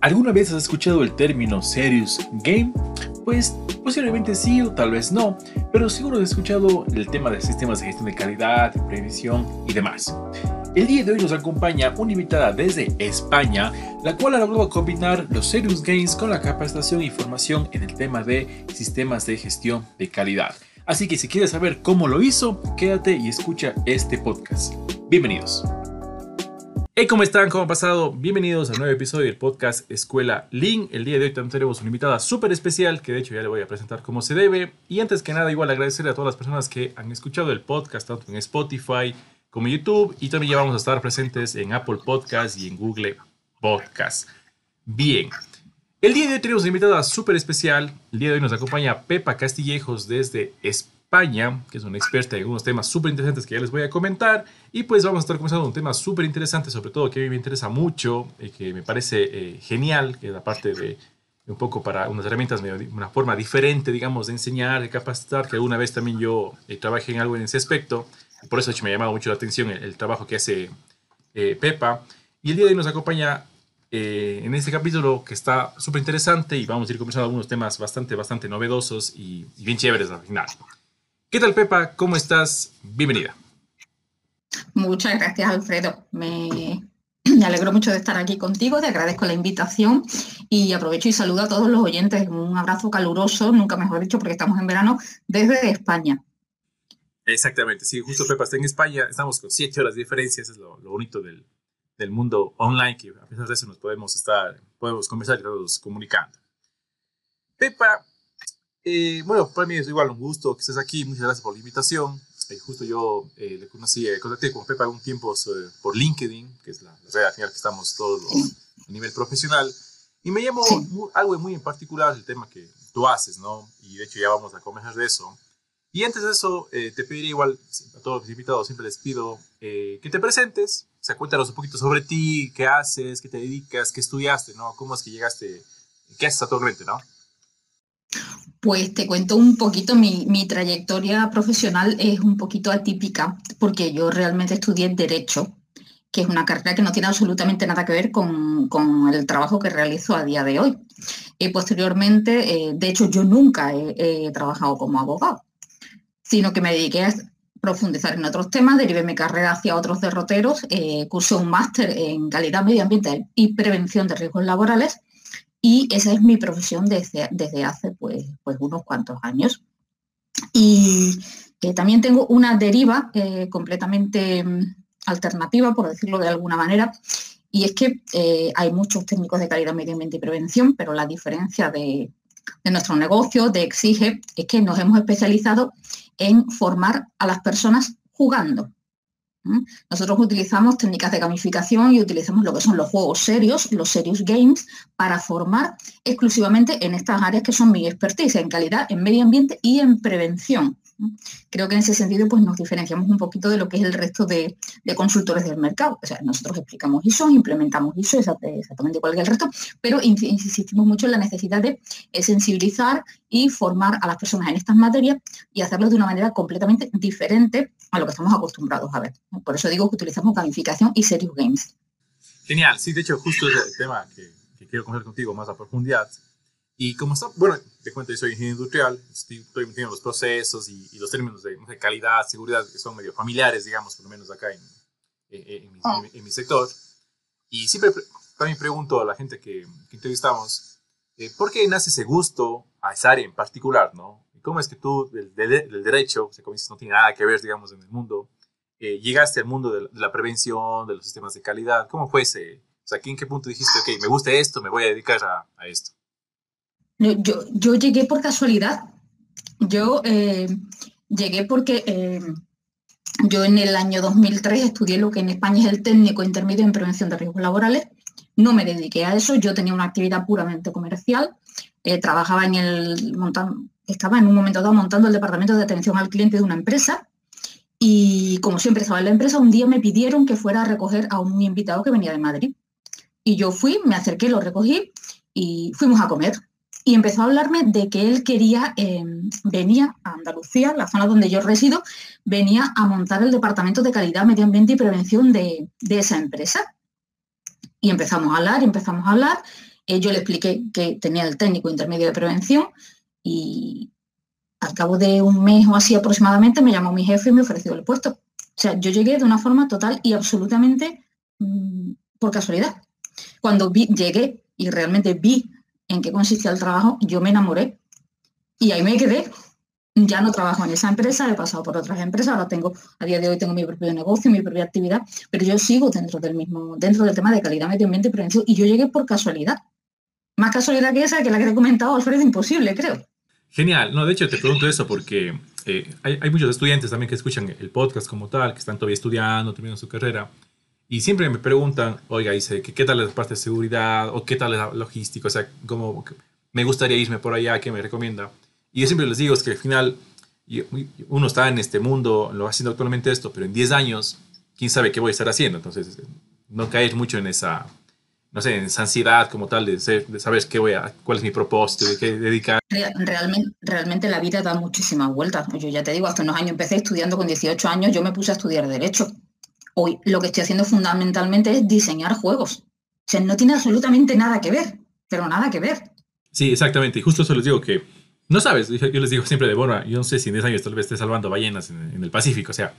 ¿Alguna vez has escuchado el término Serious Game? Pues posiblemente sí o tal vez no, pero seguro has escuchado el tema de sistemas de gestión de calidad, de previsión y demás. El día de hoy nos acompaña una invitada desde España, la cual ha logrado combinar los Serious Games con la capacitación y formación en el tema de sistemas de gestión de calidad. Así que si quieres saber cómo lo hizo, quédate y escucha este podcast. Bienvenidos. Hey, ¿cómo están? ¿Cómo ha pasado? Bienvenidos al nuevo episodio del podcast Escuela Link. El día de hoy también tenemos una invitada súper especial que de hecho ya le voy a presentar como se debe. Y antes que nada, igual agradecerle a todas las personas que han escuchado el podcast, tanto en Spotify como YouTube. Y también ya vamos a estar presentes en Apple Podcast y en Google Podcast. Bien. El día de hoy tenemos una invitada súper especial. El día de hoy nos acompaña Pepa Castillejos desde España España, que es una experta en algunos temas súper interesantes que ya les voy a comentar. Y pues vamos a estar comenzando un tema súper interesante, sobre todo que a mí me interesa mucho, y que me parece eh, genial, que es la parte de un poco para unas herramientas, una forma diferente, digamos, de enseñar, de capacitar, que alguna vez también yo eh, trabajé en algo en ese aspecto. Por eso me ha llamado mucho la atención el, trabajo que hace eh, Pepa. Y el día de hoy nos acompaña en este capítulo que está súper interesante y vamos a ir conversando algunos temas bastante, bastante novedosos y, y bien chéveres al final. ¿Qué tal, Pepa? ¿Cómo estás? Bienvenida. Muchas gracias, Alfredo. Me, alegro mucho de estar aquí contigo, te agradezco la invitación y aprovecho y saludo a todos los oyentes. Un abrazo caluroso, nunca mejor dicho, porque estamos en verano, desde España. Exactamente, sí, justo Pepa está en España, estamos con siete horas de diferencia, eso es lo, bonito del, mundo online, que a pesar de eso nos podemos estar, podemos conversar y todos comunicando. Pepa, eh, bueno, para mí es igual un gusto que estés aquí. Muchas gracias por la invitación. Eh, justo yo eh, le conocí, contacté con Pepa algún tiempo por LinkedIn, que es la, red al final que estamos todos a nivel profesional. Y me llamó algo muy en particular el tema que tú haces, ¿no? Y de hecho ya vamos a conversar de eso. Y antes de eso, te pediría igual a todos los invitados, siempre les pido que te presentes, o sea, cuéntanos un poquito sobre ti, qué haces, qué te dedicas, qué estudiaste, ¿no? ¿Cómo es que llegaste, qué haces actualmente, ¿no? Pues te cuento un poquito, mi, trayectoria profesional es un poquito atípica porque yo realmente estudié Derecho, que es una carrera que no tiene absolutamente nada que ver con, el trabajo que realizo a día de hoy. Y posteriormente, eh, de hecho, yo nunca he, trabajado como abogado, sino que me dediqué a profundizar en otros temas, derivé mi carrera hacia otros derroteros, eh, cursé un máster en calidad medioambiental y prevención de riesgos laborales y esa es mi profesión desde, desde hace pues, pues unos cuantos años. Y también tengo una deriva eh, completamente mm, alternativa, por decirlo de alguna manera, y es que eh, hay muchos técnicos de calidad medio ambiente y prevención, pero la diferencia de, de nuestro negocio, de Exige, es que nos hemos especializado en formar a las personas jugando. Nosotros utilizamos técnicas de gamificación y utilizamos lo que son los juegos serios, los serious games, para formar exclusivamente en estas áreas que son mi expertise, en calidad, en medio ambiente y en prevención. Creo que en ese sentido pues, nos diferenciamos un poquito de lo que es el resto de, consultores del mercado. O sea, nosotros explicamos ISO, implementamos ISO exactamente igual que el resto, pero insistimos mucho en la necesidad de eh, sensibilizar y formar a las personas en estas materias y hacerlo de una manera completamente diferente a lo que estamos acostumbrados a ver. Por eso digo que utilizamos gamificación y serious games. Genial, sí, de hecho justo es el tema que, que quiero conocer contigo más a profundidad y como está, bueno, te cuento, yo soy ingeniero industrial, estoy, metido en los procesos y, los términos de, calidad, seguridad, que son medio familiares, digamos, por lo menos acá en, en, mi, ah. en mi, sector. Y siempre también pregunto a la gente que, que entrevistamos, eh, ¿por qué nace ese gusto a esa área en particular, no? ¿Y cómo es que tú, del, del, derecho, o sea, como dices, no tiene nada que ver, digamos, en el mundo, eh, llegaste al mundo de la, prevención, de los sistemas de calidad? ¿Cómo fue ese? O sea, ¿en qué punto dijiste, ok, me gusta esto, me voy a dedicar a, a esto? Yo, yo llegué por casualidad. Yo eh, llegué porque eh, yo en el año 2003 estudié lo que en España es el técnico intermedio en prevención de riesgos laborales. No me dediqué a eso, yo tenía una actividad puramente comercial. Eh, trabajaba en el estaba en un momento dado montando el departamento de atención al cliente de una empresa y como siempre estaba en la empresa, un día me pidieron que fuera a recoger a un invitado que venía de Madrid. Y yo fui, me acerqué, lo recogí y fuimos a comer y empezó a hablarme de que él quería, eh, venía a Andalucía, la zona donde yo resido, venía a montar el Departamento de Calidad, Medio Ambiente y Prevención de, esa empresa. Y empezamos a hablar, empezamos a hablar, Eh, yo le expliqué que tenía el técnico intermedio de prevención y al cabo de un mes o así aproximadamente me llamó mi jefe y me ofreció el puesto. O sea, yo llegué de una forma total y absolutamente mm, por casualidad. Cuando vi, llegué y realmente vi en qué consistía el trabajo, yo me enamoré y ahí me quedé. Ya no trabajo en esa empresa, he pasado por otras empresas, ahora tengo, a día de hoy tengo mi propio negocio, mi propia actividad, pero yo sigo dentro del mismo, dentro del tema de calidad, medio ambiente y prevención, y yo llegué por casualidad. Más casualidad que esa, que la que te he comentado, Alfredo, imposible, creo. Genial, no, de hecho te pregunto eso porque eh, hay, hay, muchos estudiantes también que escuchan el podcast como tal, que están todavía estudiando, terminando su carrera, y siempre me preguntan, oiga, dice, ¿qué, tal la parte de seguridad o qué tal la logística? O sea, como me gustaría irme por allá, ¿qué me recomienda? Y yo siempre les digo es que al final uno está en este mundo, lo haciendo actualmente esto, pero en 10 años, ¿quién sabe qué voy a estar haciendo? Entonces, no caer mucho en esa, no sé, en esa ansiedad como tal de, saber qué voy a, cuál es mi propósito, de qué dedicar. Realmente, realmente la vida da muchísimas vueltas. Yo ya te digo, hace unos años empecé estudiando con 18 años, yo me puse a estudiar Derecho. Hoy lo que estoy haciendo fundamentalmente es diseñar juegos. O sea, no tiene absolutamente nada que ver, pero nada que ver. Sí, exactamente. Y justo eso les digo que no sabes. Yo les digo siempre de, bueno, yo no sé si en 10 años tal vez esté salvando ballenas en, el Pacífico. O sea,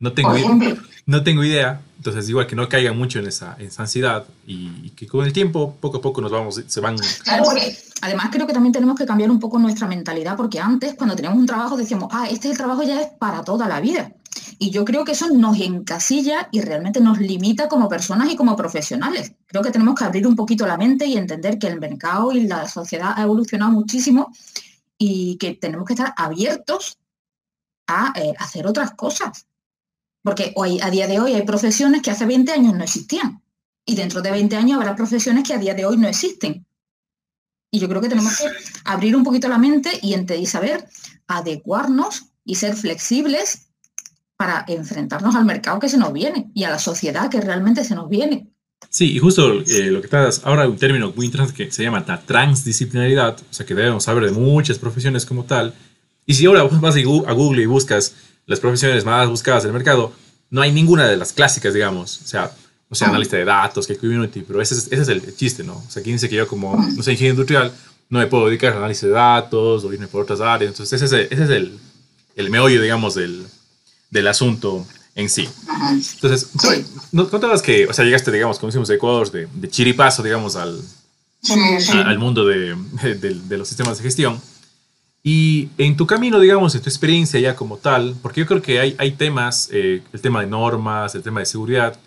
no tengo, idea, no tengo idea. Entonces, igual que no caigan mucho en esa, ansiedad y, que con el tiempo, poco a poco, nos vamos, se van. Claro, porque además creo que también tenemos que cambiar un poco nuestra mentalidad, porque antes, cuando teníamos un trabajo, decíamos, ah, este el trabajo ya es para toda la vida. Y yo creo que eso nos encasilla y realmente nos limita como personas y como profesionales. Creo que tenemos que abrir un poquito la mente y entender que el mercado y la sociedad ha evolucionado muchísimo y que tenemos que estar abiertos a eh, hacer otras cosas. Porque hoy, a día de hoy hay profesiones que hace 20 años no existían. Y dentro de 20 años habrá profesiones que a día de hoy no existen. Y yo creo que tenemos que abrir un poquito la mente y, y saber adecuarnos y ser flexibles para enfrentarnos al mercado que se nos viene y a la sociedad que realmente se nos viene. Sí, y justo eh, lo que estás, ahora un término muy interesante que se llama la transdisciplinaridad, o sea que debemos saber de muchas profesiones como tal. Y si ahora vas a Google y buscas las profesiones más buscadas del mercado, no hay ninguna de las clásicas, digamos. O sea, o sea, ah. analista de datos, que community, pero ese es, ese es el chiste, ¿no? O sea, quien dice que yo como, no sé, ingeniero industrial, no me puedo dedicar al análisis de datos o irme por otras áreas. Entonces, ese es, ese es el, el meollo, digamos, del, del asunto en sí. Entonces, ¿no contabas que, o sea, llegaste, digamos, como decimos, de Ecuador, de, de chiripazo, digamos, al, al mundo de, de, los sistemas de gestión? Y en tu camino, digamos, en tu experiencia ya como tal, porque yo creo que hay, hay temas, eh, el tema de normas, el tema de seguridad,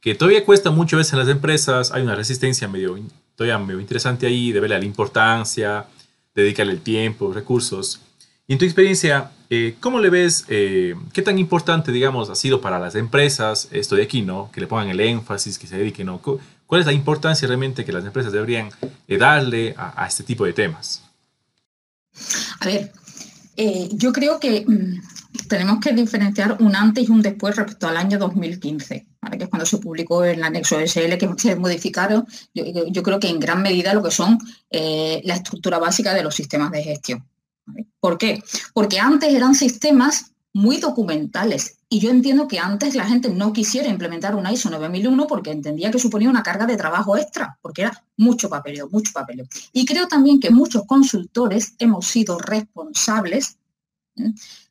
que todavía cuesta mucho a veces en las empresas, hay una resistencia medio, todavía medio interesante ahí, de verle la importancia, dedicarle el tiempo, recursos. Y en tu experiencia, eh, ¿cómo le ves, eh, qué tan importante, digamos, ha sido para las empresas esto de aquí, ¿no? Que le pongan el énfasis, que se dediquen. ¿Cuál es la importancia realmente que las empresas deberían eh, darle a, este tipo de temas? A ver, yo creo que mm, tenemos que diferenciar un antes y un después respecto al año 2015, que es cuando se publicó el anexo SL, que se modificaron, yo, creo que en gran medida lo que son la estructura básica de los sistemas de gestión. ¿Por qué? Porque antes eran sistemas muy documentales y yo entiendo que antes la gente no quisiera implementar una ISO 9001 porque entendía que suponía una carga de trabajo extra, porque era mucho papeleo, mucho papeleo. Y creo también que muchos consultores hemos sido responsables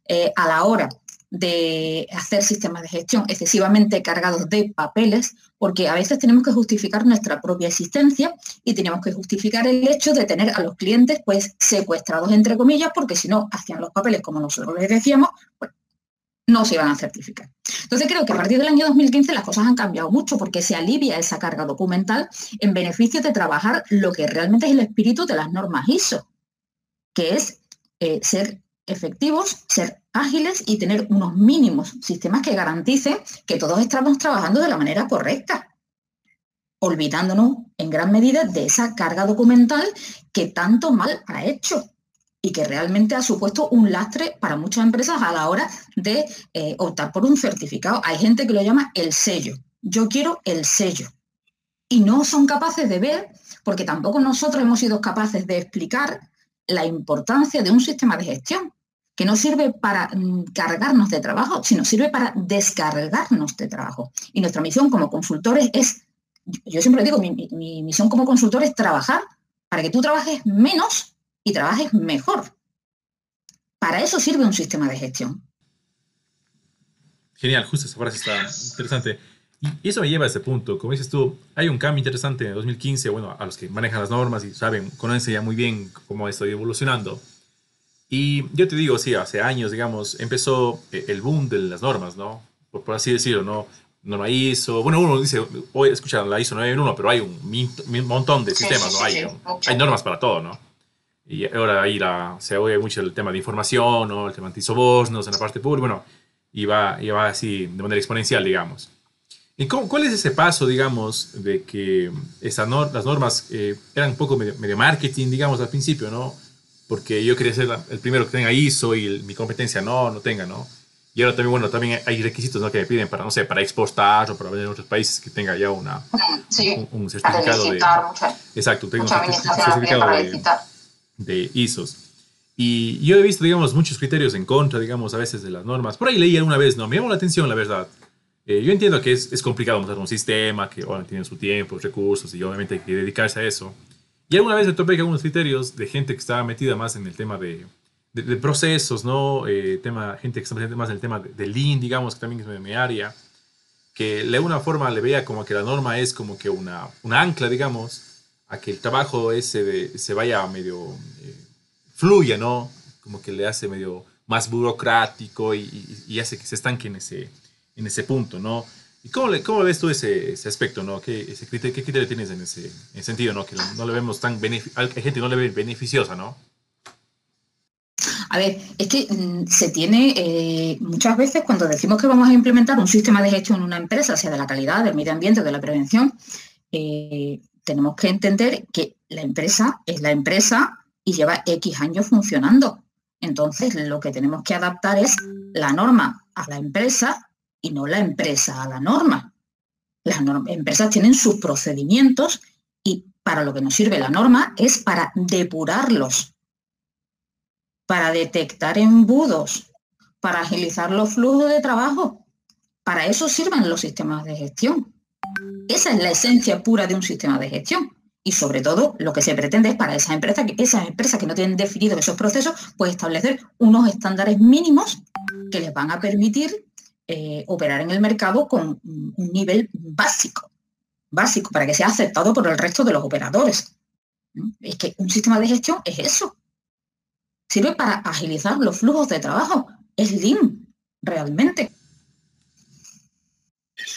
eh, a la hora de hacer sistemas de gestión excesivamente cargados de papeles, porque a veces tenemos que justificar nuestra propia existencia y tenemos que justificar el hecho de tener a los clientes pues secuestrados entre comillas, porque si no hacían los papeles como nosotros les decíamos, pues no se iban a certificar. Entonces creo que a partir del año 2015 las cosas han cambiado mucho porque se alivia esa carga documental en beneficio de trabajar lo que realmente es el espíritu de las normas ISO, que es eh, ser efectivos, ser ágiles y tener unos mínimos sistemas que garanticen que todos estamos trabajando de la manera correcta, olvidándonos en gran medida de esa carga documental que tanto mal ha hecho y que realmente ha supuesto un lastre para muchas empresas a la hora de eh, optar por un certificado. Hay gente que lo llama el sello. Yo quiero el sello. Y no son capaces de ver, porque tampoco nosotros hemos sido capaces de explicar la importancia de un sistema de gestión, que no sirve para mm, cargarnos de trabajo, sino sirve para descargarnos de trabajo. Y nuestra misión como consultores es yo siempre digo, mi, mi misión como consultor es trabajar para que tú trabajes menos y trabajes mejor. Para eso sirve un sistema de gestión. Genial, justo esa frase está interesante. Y eso me lleva a ese punto. Como dices tú, hay un cambio interesante en 2015. Bueno, a los que manejan las normas y saben, conocen ya muy bien cómo estoy evolucionando. Y yo te digo, sí, hace años, digamos, empezó eh, el boom de las normas, ¿no? Por, así decirlo, ¿no? Norma ISO. Bueno, uno dice, hoy escuchan la ISO 911, pero hay un, montón de sistemas, ¿no? hay, hay normas para todo, ¿no? Y ahora ahí la, se oye mucho el tema de información, ¿no? El tema de isobornos en la parte pública. Bueno, y va, y va así de manera exponencial, digamos. ¿Y cuál es ese paso, digamos, de que esa las normas eh, eran un poco medio, marketing, digamos, al principio, ¿no? Porque yo quería ser el primero que tenga ISO y mi competencia no, no tenga, ¿no? Y ahora también, bueno, también hay requisitos ¿no? que me piden para, no sé, para exportar o para vender en otros países que tenga ya una, un, certificado de... exacto, tengo un certificado de, de ISOs. Y yo he visto, digamos, muchos criterios en contra, digamos, a veces de las normas. Por ahí leí alguna vez, no, me llamó la atención, la verdad. Eh, yo entiendo que es, es, complicado montar un sistema, que bueno, tiene su tiempo, recursos y obviamente hay que dedicarse a eso. Y alguna vez me topé con algunos criterios de gente que estaba metida más en el tema de, de, procesos, ¿no? Eh, tema, gente que está metida más en el tema de, Lean, digamos, que también es mi área, que de alguna forma le veía como que la norma es como que una, una ancla, digamos, a que el trabajo ese se vaya medio... Eh, fluya, ¿no? Como que le hace medio más burocrático y, hace que se estanque en ese, en ese punto, ¿no? ¿Y cómo, le, cómo ves tú ese, ese aspecto, ¿no? ¿Qué, ese criterio, ¿Qué criterio tienes en ese, sentido, ¿no? Que no le vemos tan hay gente no le ve beneficiosa, ¿no? A ver, es que mm, se tiene eh, muchas veces cuando decimos que vamos a implementar un sistema de gestión en una empresa, sea de la calidad, del medio ambiente, de la prevención, eh, tenemos que entender que la empresa es la empresa y lleva X años funcionando. Entonces, lo que tenemos que adaptar es la norma a la empresa y no la empresa a la norma. Las empresas tienen sus procedimientos y para lo que nos sirve la norma es para depurarlos, para detectar embudos, para agilizar los flujos de trabajo. Para eso sirven los sistemas de gestión. Esa es la esencia pura de un sistema de gestión. Y sobre todo, lo que se pretende es para esas empresas, que esas empresas que no tienen definido esos procesos, pues establecer unos estándares mínimos que les van a permitir eh, operar en el mercado con un nivel básico, básico, para que sea aceptado por el resto de los operadores. Es que un sistema de gestión es eso. Sirve para agilizar los flujos de trabajo. Es Lean, realmente.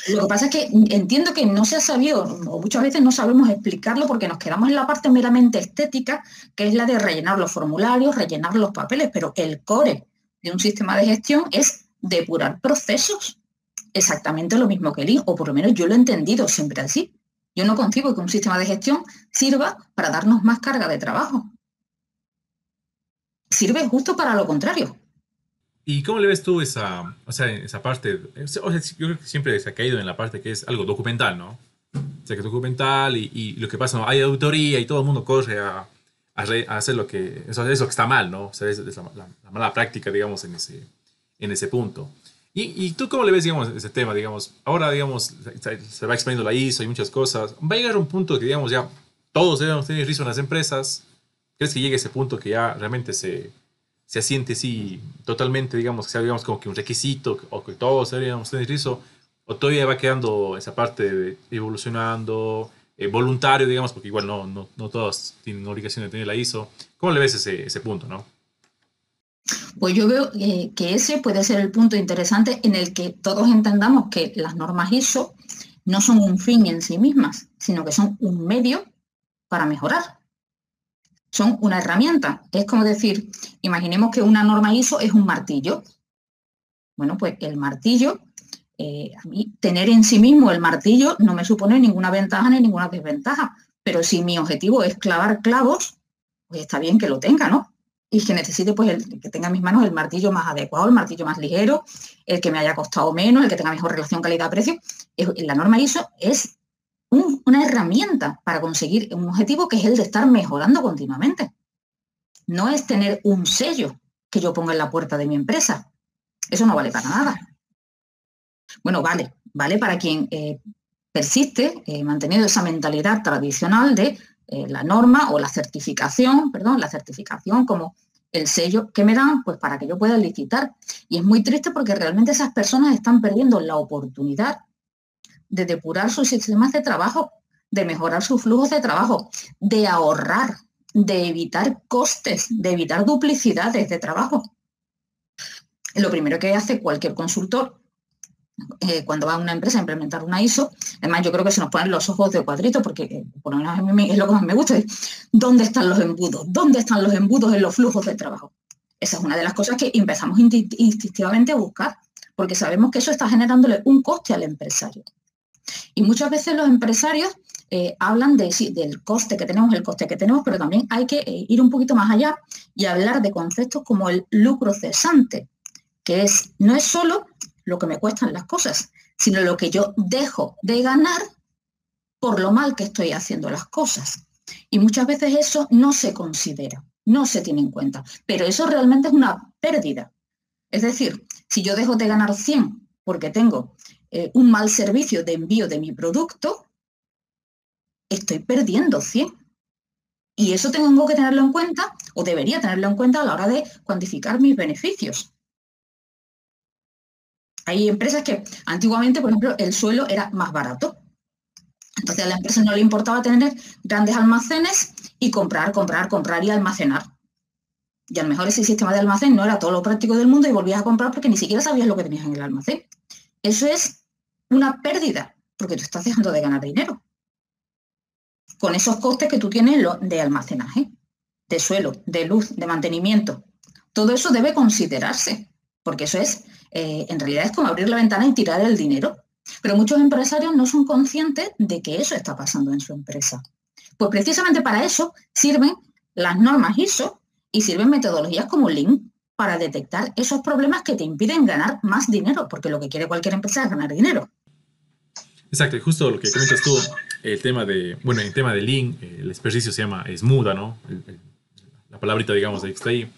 Lo que pasa es que entiendo que no se ha sabido, o muchas veces no sabemos explicarlo porque nos quedamos en la parte meramente estética, que es la de rellenar los formularios, rellenar los papeles, pero el core de un sistema de gestión es depurar procesos. Exactamente lo mismo que el o por lo menos yo lo he entendido siempre así. Yo no concibo que un sistema de gestión sirva para darnos más carga de trabajo. Sirve justo para lo contrario, ¿Y cómo le ves tú esa, o sea, esa parte? O sea, yo creo que siempre se ha caído en la parte que es algo documental, ¿no? O sea, que es documental y, lo que pasa, ¿no? hay auditoría y todo el mundo corre a, a, hacer lo que, eso, eso que está mal, ¿no? O sea, es, la, mala práctica, digamos, en ese, en ese punto. ¿Y, ¿Y, tú cómo le ves, digamos, ese tema, digamos? Ahora, digamos, se va expandiendo la ISO y muchas cosas. ¿Va a llegar un punto que, digamos, ya todos debemos tener riesgo en las empresas? ¿Crees que llegue ese punto que ya realmente se se asiente así totalmente, digamos, que sea digamos, como que un requisito o que todos deberíamos tener eso, o todavía va quedando esa parte de evolucionando, eh, voluntario, digamos, porque igual no, no, no todos tienen obligación de tener la ISO. ¿Cómo le ves ese, ese punto, no? Pues yo veo eh, que ese puede ser el punto interesante en el que todos entendamos que las normas ISO no son un fin en sí mismas, sino que son un medio para mejorar son una herramienta. Es como decir, imaginemos que una norma ISO es un martillo. Bueno, pues el martillo, eh, a mí tener en sí mismo el martillo no me supone ninguna ventaja ni ninguna desventaja. Pero si mi objetivo es clavar clavos, pues está bien que lo tenga, ¿no? Y que necesite, pues, el, que tenga en mis manos el martillo más adecuado, el martillo más ligero, el que me haya costado menos, el que tenga mejor relación calidad-precio. La norma ISO es una herramienta para conseguir un objetivo que es el de estar mejorando continuamente. No es tener un sello que yo ponga en la puerta de mi empresa. Eso no vale para nada. Bueno, vale, vale para quien eh, persiste manteniendo esa mentalidad tradicional de eh, la norma o la certificación, perdón, la certificación como el sello que me dan pues para que yo pueda licitar. Y es muy triste porque realmente esas personas están perdiendo la oportunidad de depurar sus sistemas de trabajo, de mejorar sus flujos de trabajo, de ahorrar, de evitar costes, de evitar duplicidades de trabajo. Lo primero que hace cualquier consultor eh, cuando va una empresa a implementar una ISO, además yo creo que se nos ponen los ojos de cuadrito porque eh, por lo menos a mí es lo que más me gusta, ¿dónde están los embudos? ¿Dónde están los embudos en los flujos de trabajo? Esa es una de las cosas que empezamos instintivamente a buscar, porque sabemos que eso está generándole un coste al empresario. Y muchas veces los empresarios eh, hablan de, del coste que tenemos, el coste que tenemos, pero también hay que ir un poquito más allá y hablar de conceptos como el lucro cesante, que es, no es solo lo que me cuestan las cosas, sino lo que yo dejo de ganar por lo mal que estoy haciendo las cosas. Y muchas veces eso no se considera, no se tiene en cuenta, pero eso realmente es una pérdida. Es decir, si yo dejo de ganar 100 porque tengo eh, un mal servicio de envío de mi producto, estoy perdiendo 100. Y eso tengo que tenerlo en cuenta, o debería tenerlo en cuenta a la hora de cuantificar mis beneficios. Hay empresas que antiguamente, por ejemplo, el suelo era más barato. Entonces a la empresa no le importaba tener grandes almacenes y comprar, comprar, comprar y almacenar. Y a lo mejor ese sistema de almacén no era todo lo práctico del mundo y volvías a comprar porque ni siquiera sabías lo que tenías en el almacén. Eso es una pérdida, porque tú estás dejando de ganar dinero. Con esos costes que tú tienes de almacenaje, de suelo, de luz, de mantenimiento. Todo eso debe considerarse, porque eso es eh, en realidad es como abrir la ventana y tirar el dinero. Pero muchos empresarios no son conscientes de que eso está pasando en su empresa. Pues precisamente para eso sirven las normas ISO y sirven metodologías como Lean para detectar esos problemas que te impiden ganar más dinero, porque lo que quiere cualquier empresa es ganar dinero. Exacto, y justo lo que comentas tú, el tema de, bueno, el tema de Lean, el ejercicio se llama Smuda, ¿no? la palabrita, digamos, de está ahí.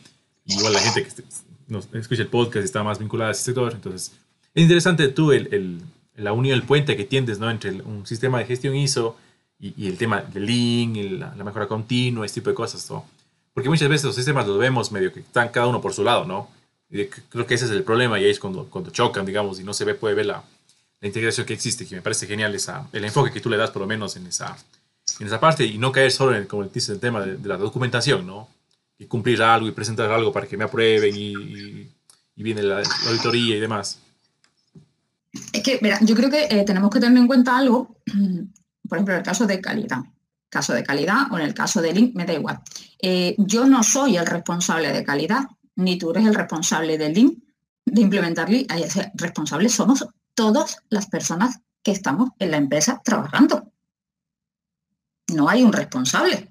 Igual la gente que nos escucha el podcast y está más vinculada a ese sector. Entonces, es interesante tú el, el, la unión, el puente que tiendes ¿no? entre un sistema de gestión ISO y, el tema del Lean, la, mejora continua, este tipo de cosas. ¿no? Porque muchas veces los sistemas los vemos medio que están cada uno por su lado, ¿no? Y creo que ese es el problema y ahí es cuando, cuando chocan, digamos, y no se ve, puede ver la, la integración que existe, que me parece genial esa, el enfoque que tú le das por lo menos en esa, en esa parte y no caer solo en, como dices, el tema de, de la documentación, ¿no? Y cumplir algo y presentar algo para que me aprueben y, viene la, auditoría y demás. Es que, mira, yo creo que eh, tenemos que tener en cuenta algo, por ejemplo, el caso de calidad. Caso de calidad o en el caso de Link, me da igual. Eh, yo no soy el responsable de calidad, ni tú eres el responsable de Link, de implementar Link. Responsables somos todas las personas que estamos en la empresa trabajando. No hay un responsable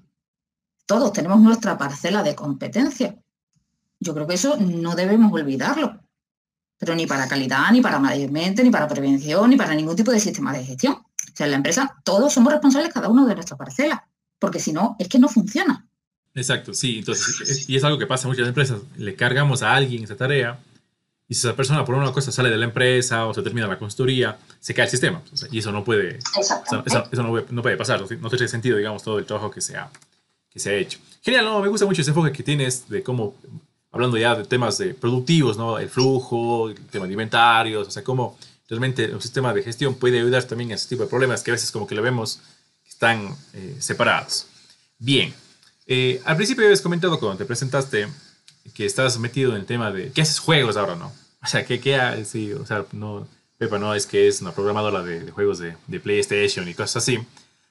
todos tenemos nuestra parcela de competencia. Yo creo que eso no debemos olvidarlo. Pero ni para calidad, ni para management, ni para prevención, ni para ningún tipo de sistema de gestión. O sea, en la empresa todos somos responsables cada uno de nuestra parcela, porque si no, es que no funciona. Exacto, sí. Entonces, y es algo que pasa en muchas empresas. Le cargamos a alguien esa tarea y si esa persona por una cosa sale de la empresa o se termina la consultoría, se cae el sistema. y eso no puede, eso, no, puede pasar. No tiene sentido, digamos, todo el trabajo que se ha que se ha hecho. Genial, ¿no? Me gusta mucho ese enfoque que tienes de cómo, hablando ya de temas de productivos, ¿no? El flujo, el tema de inventarios, o sea, cómo realmente un sistema de gestión puede ayudar también a ese tipo de problemas que a veces como que lo vemos que están eh, separados. Bien, eh, al principio habías comentado cuando te presentaste que estás metido en el tema de, ¿qué haces juegos ahora, no? O sea, ¿qué, qué sí, o sea, no, Pepa no es que es una programadora de, de juegos de, de PlayStation y cosas así,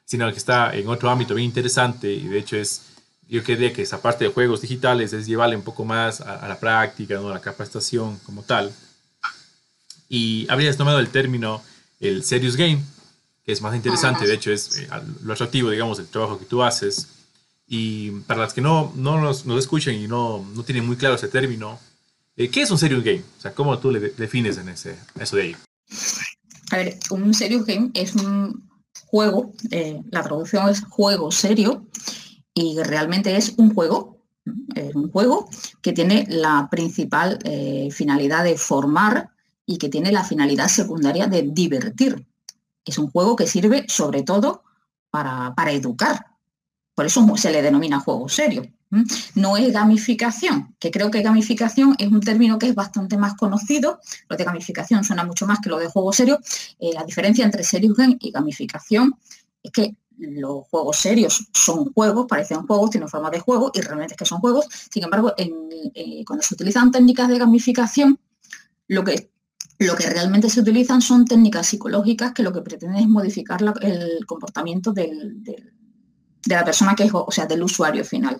sino que está en otro ámbito bien interesante y de hecho es, yo quería que esa parte de juegos digitales es llevarle un poco más a, la práctica, ¿no? a la capacitación como tal. Y habrías tomado el término el serious game, que es más interesante, de hecho es eh, lo atractivo, digamos, del trabajo que tú haces. Y para las que no, no nos, nos escuchan y no, no tienen muy claro ese término, eh, ¿qué es un serious game? O sea, ¿cómo tú le defines en ese, eso de ahí? A ver, un serious game es un, juego, eh, la traducción es juego serio, y realmente es un juego, es un juego que tiene la principal eh, finalidad de formar y que tiene la finalidad secundaria de divertir. es un juego que sirve sobre todo para, para educar. Por eso se le denomina juego serio. No es gamificación, que creo que gamificación es un término que es bastante más conocido. Lo de gamificación suena mucho más que lo de juego serio. Eh, la diferencia entre serious game y gamificación es que los juegos serios son juegos, parecen juegos, tienen forma de juego y realmente es que son juegos. Sin embargo, eh, cuando se utilizan técnicas de gamificación, lo que, lo que realmente se utilizan son técnicas psicológicas que lo que pretenden es modificar el comportamiento de la persona que es, o sea, del usuario final.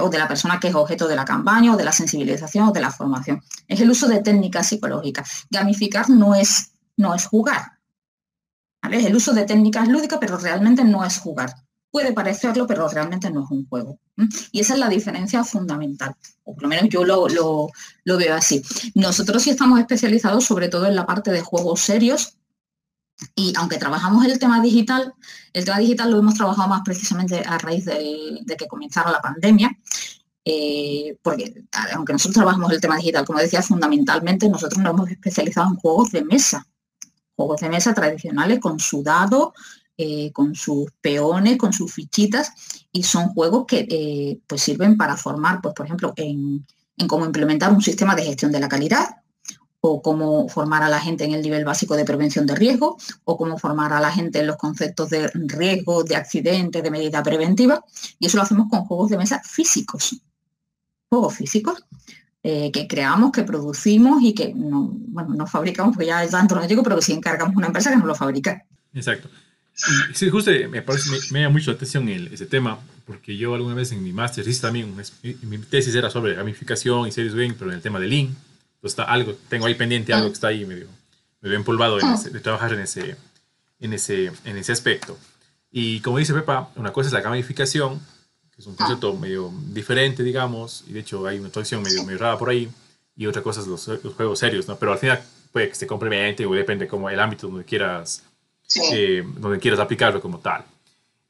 O de la persona que es objeto de la campaña o de la sensibilización o de la formación. Es el uso de técnicas psicológicas. Gamificar no es, no es jugar, es el uso de técnicas lúdicas, pero realmente no es jugar. Puede parecerlo, pero realmente no es un juego. Y esa es la diferencia fundamental, o por lo menos yo lo, lo, veo así. Nosotros sí estamos especializados sobre todo en la parte de juegos serios, y aunque trabajamos el tema digital, el tema digital lo hemos trabajado más precisamente a raíz de que comenzara la pandemia, eh, porque aunque nosotros trabajamos el tema digital, como decía, fundamentalmente nosotros nos hemos especializado en juegos de mesa. Juegos de mesa tradicionales con su dado, eh, con sus peones, con sus fichitas, y son juegos que eh, pues sirven para formar, pues, por ejemplo, en, cómo implementar un sistema de gestión de la calidad, o cómo formar a la gente en el nivel básico de prevención de riesgo, o cómo formar a la gente en los conceptos de riesgo, de accidente, de medida preventiva. Y eso lo hacemos con juegos de mesa físicos. Juegos físicos eh, que creamos, que producimos y que no, bueno, no fabricamos, porque ya es tanto no digo, pero que sí encargamos una empresa que nos lo fabrica. Exacto. Sí, justo me, parece, me, llama mucho la atención ese tema, porque yo alguna vez en mi máster hice también, mi, tesis era sobre gamificación y series game, pero en el tema de Lean. Entonces está algo, tengo ahí pendiente algo que está ahí medio, medio empolvado en de trabajar en ese, en, ese, en ese aspecto. Y como dice Pepa, una cosa es la gamificación, es un concepto medio diferente, digamos, y de hecho hay una traducción medio, medio rara por ahí, y otra cosa es los, los, juegos serios, ¿no? Pero al final puede que se complemente o depende como el ámbito donde quieras, eh, donde quieras aplicarlo como tal.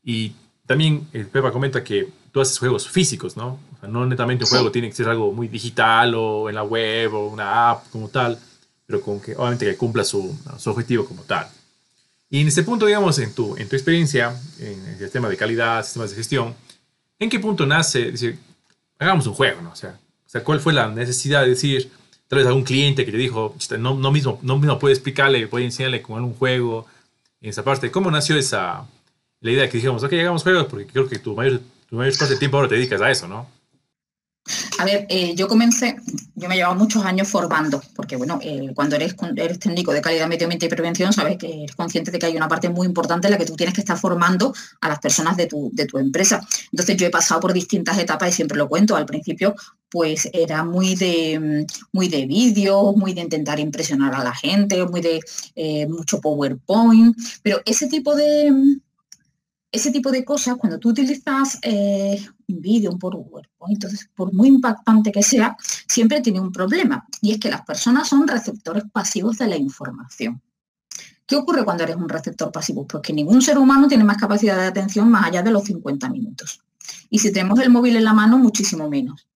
Y también eh, Pepa comenta que tú haces juegos físicos, ¿no? O sea, no netamente un juego tiene que ser algo muy digital o en la web o una app como tal, pero con que obviamente que cumpla su, su objetivo como tal. Y en este punto, digamos, en tu, en tu experiencia, en el tema de calidad, sistemas de gestión, ¿En qué punto nace decir, hagamos un juego, ¿no? O sea, o sea, ¿cuál fue la necesidad de decir, tal vez algún cliente que te dijo, no, no mismo, no mismo puede explicarle, puede enseñarle con algún juego, en esa parte, ¿cómo nació esa, la idea que dijimos, ok, hagamos juegos, porque creo que tu mayor, tu mayor parte del tiempo ahora te dedicas a eso, ¿no? A ver, eh, yo comencé, yo me he llevado muchos años formando, porque bueno, eh, cuando eres, eres técnico de calidad, medio ambiente y prevención, sabes que eres consciente de que hay una parte muy importante en la que tú tienes que estar formando a las personas de tu, de tu empresa. Entonces yo he pasado por distintas etapas y siempre lo cuento. Al principio, pues era muy de, muy de vídeo, muy de intentar impresionar a la gente, muy de eh, mucho PowerPoint, pero ese tipo de, ese tipo de cosas, cuando tú utilizas un vídeo, un PowerPoint, entonces por muy impactante que sea, siempre tiene un problema, y es que las personas son receptores pasivos de la información. ¿Qué ocurre cuando eres un receptor pasivo? Pues que ningún ser humano tiene más capacidad de atención más allá de los 50 minutos. Y si tenemos el móvil en la mano, muchísimo menos.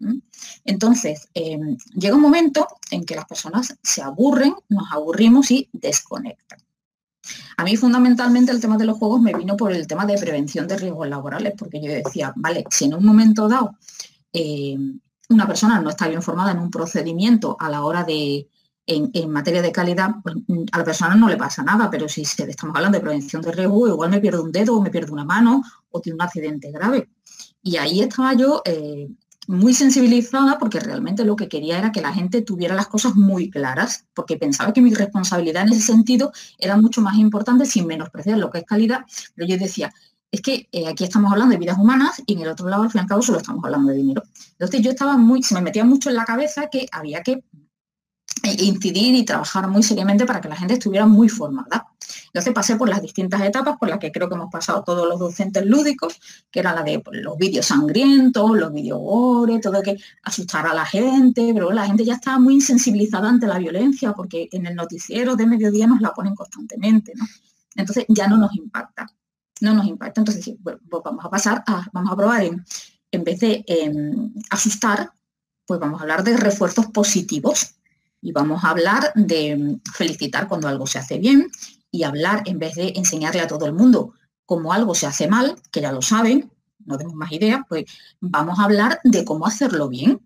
¿Mm? Entonces, em, llega un momento en que las personas se aburren, nos aburrimos y desconectan. A mí fundamentalmente el tema de los juegos me vino por el tema de prevención de riesgos laborales, porque yo decía, vale, si en un momento dado eh, una persona no está bien formada en un procedimiento a la hora de, en, materia de calidad, pues, a la persona no le pasa nada, pero si estamos hablando de prevención de riesgo, igual me pierdo un dedo o me pierdo una mano o tiene un accidente grave. Y ahí estaba yo eh, muy sensibilizada porque realmente lo que quería era que la gente tuviera las cosas muy claras, porque pensaba que mi responsabilidad en ese sentido era mucho más importante sin menospreciar lo que es calidad, pero yo decía, es que eh, aquí estamos hablando de vidas humanas y en el otro lado, al fin y al cabo, solo estamos hablando de dinero. Entonces yo estaba muy, se me metía mucho en la cabeza que había que eh, incidir y trabajar muy seriamente para que la gente estuviera muy formada. Entonces pasé por las distintas etapas por las que creo que hemos pasado todos los docentes lúdicos, que era la de pues, los vídeos sangrientos, los vídeos gore, todo que asustar a la gente, pero la gente ya estaba muy insensibilizada ante la violencia porque en el noticiero de mediodía nos la ponen constantemente, Entonces ya no nos impacta, no nos impacta. Entonces, pues vamos a pasar a, vamos a probar en, en vez de em, asustar, pues vamos a hablar de refuerzos positivos Y vamos a hablar de felicitar cuando algo se hace bien y hablar, en vez de enseñarle a todo el mundo cómo algo se hace mal, que ya lo saben, no tenemos más ideas, pues vamos a hablar de cómo hacerlo bien.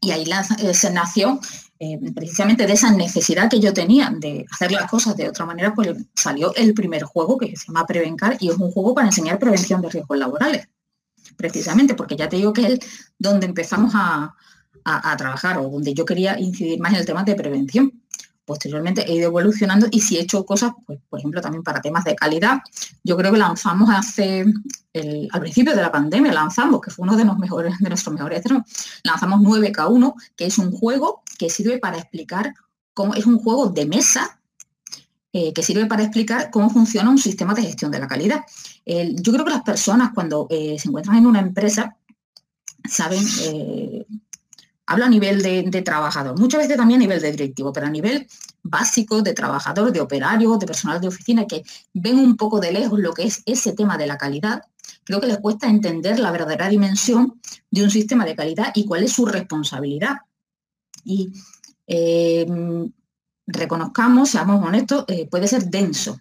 Y ahí eh, se nació eh, precisamente de esa necesidad que yo tenía de hacer las cosas de otra manera, pues salió el primer juego que se llama Prevencar y es un juego para enseñar prevención de riesgos laborales. Precisamente porque ya te digo que es donde empezamos a, a trabajar o donde yo quería incidir más en el tema de prevención posteriormente he ido evolucionando y si he hecho cosas, pues, por ejemplo, también para temas de calidad. Yo creo que lanzamos hace, al principio de la pandemia, lanzamos, que fue uno de, los mejores, de nuestros mejores lanzamos 9K1, que es un juego que sirve para explicar cómo es un juego de mesa eh, que sirve para explicar cómo funciona un sistema de gestión de la calidad. yo creo que las personas cuando eh, se encuentran en una empresa saben eh, Hablo a nivel de, trabajador, muchas veces también a nivel de directivo, pero a nivel básico de trabajador, de operario, de personal de oficina, que ven un poco de lejos lo que es ese tema de la calidad, creo que les cuesta entender la verdadera dimensión de un sistema de calidad y cuál es su responsabilidad. Y eh, reconozcamos, seamos honestos, eh, puede ser denso.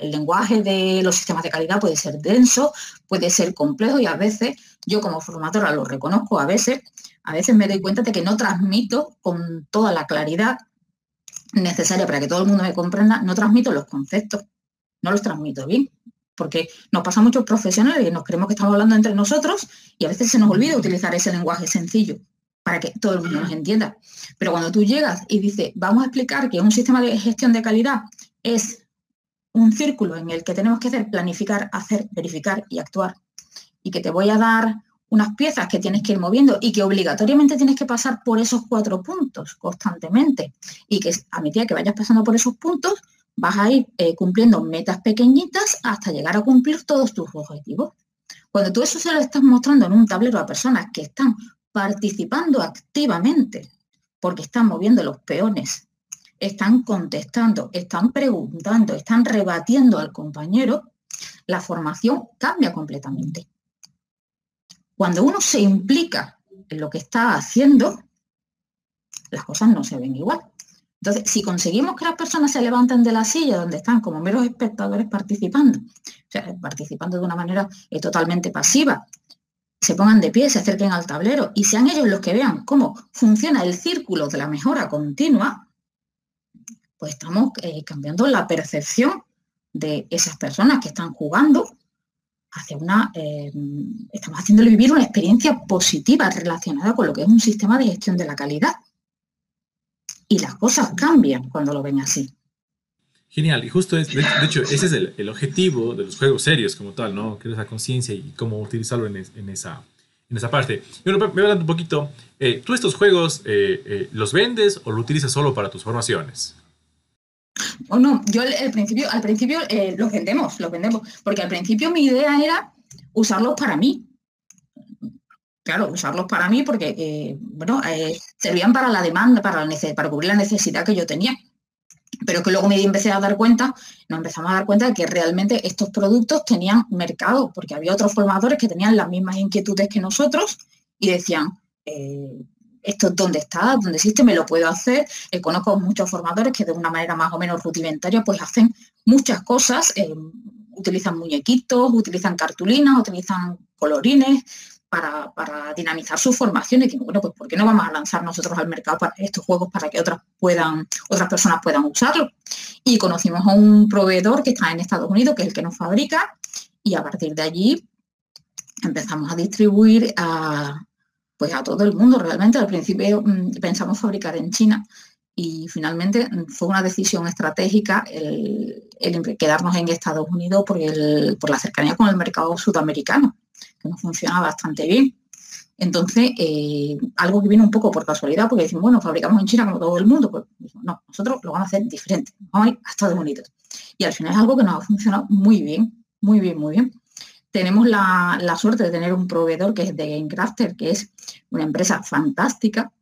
El lenguaje de los sistemas de calidad puede ser denso, puede ser complejo y a veces, yo como formadora lo reconozco, a veces a veces me doy cuenta de que no transmito con toda la claridad necesaria para que todo el mundo me comprenda, no transmito los conceptos, no los transmito bien, porque nos pasa muchos profesionales y nos creemos que estamos hablando entre nosotros y a veces se nos olvida utilizar ese lenguaje sencillo para que todo el mundo nos entienda. Pero cuando tú llegas y dices, vamos a explicar que un sistema de gestión de calidad es un círculo en el que tenemos que hacer planificar, hacer, verificar y actuar, y que te voy a dar unas piezas que tienes que ir moviendo y que obligatoriamente tienes que pasar por esos cuatro puntos constantemente y que a medida que vayas pasando por esos puntos vas a ir eh, cumpliendo metas pequeñitas hasta llegar a cumplir todos tus objetivos. Cuando tú eso se lo estás mostrando en un tablero a personas que están participando activamente, porque están moviendo los peones, están contestando, están preguntando, están rebatiendo al compañero, la formación cambia completamente. Cuando uno se implica en lo que está haciendo, las cosas no se ven igual. Entonces, si conseguimos que las personas se levanten de la silla donde están como meros espectadores participando, o sea, participando de una manera eh, totalmente pasiva, se pongan de pie, se acerquen al tablero y sean ellos los que vean cómo funciona el círculo de la mejora continua, pues estamos eh, cambiando la percepción de esas personas que están jugando hacia una, eh, estamos haciéndole vivir una experiencia positiva relacionada con lo que es un sistema de gestión de la calidad. Y las cosas cambian cuando lo ven así. Genial, y justo es, de, hecho, ese es el, objetivo de los juegos serios como tal, ¿no? Que es conciencia y cómo utilizarlo en, esa, en esa parte. Y bueno, me hablando un poquito, eh, ¿tú estos juegos eh, los vendes o lo utilizas solo para tus formaciones? O no, yo al principio, al principio eh, los vendemos, los vendemos, porque al principio mi idea era usarlos para mí. Claro, usarlos para mí porque, eh, bueno, eh, servían para la demanda, para, la para cubrir la necesidad que yo tenía. Pero que luego me empecé a dar cuenta, nos empezamos a dar cuenta de que realmente estos productos tenían mercado, porque había otros formadores que tenían las mismas inquietudes que nosotros y decían, esto es donde está, donde existe, me lo puedo hacer. Eh, conozco muchos formadores que de una manera más o menos rudimentaria pues hacen muchas cosas, eh, utilizan muñequitos, utilizan cartulinas, utilizan colorines para, dinamizar sus formaciones. Y bueno, pues ¿por qué no vamos a lanzar nosotros al mercado para estos juegos para que otras puedan, otras personas puedan usarlo? Y conocimos a un proveedor que está en Estados Unidos, que es el que nos fabrica, y a partir de allí empezamos a distribuir a, pues a todo el mundo. Realmente al principio mm, pensamos fabricar en China y finalmente fue una decisión estratégica el, quedarnos en Estados Unidos por, por la cercanía con el mercado sudamericano, que nos funciona bastante bien. Entonces, eh, algo que viene un poco por casualidad, porque decimos, bueno, fabricamos en China como todo el mundo, pues no, nosotros lo vamos a hacer diferente, vamos a ir a Estados Unidos. Y al final es algo que nos ha funcionado muy bien, muy bien, muy bien tenemos la, suerte de tener un proveedor que es de GameCrafter, que es una empresa fantástica,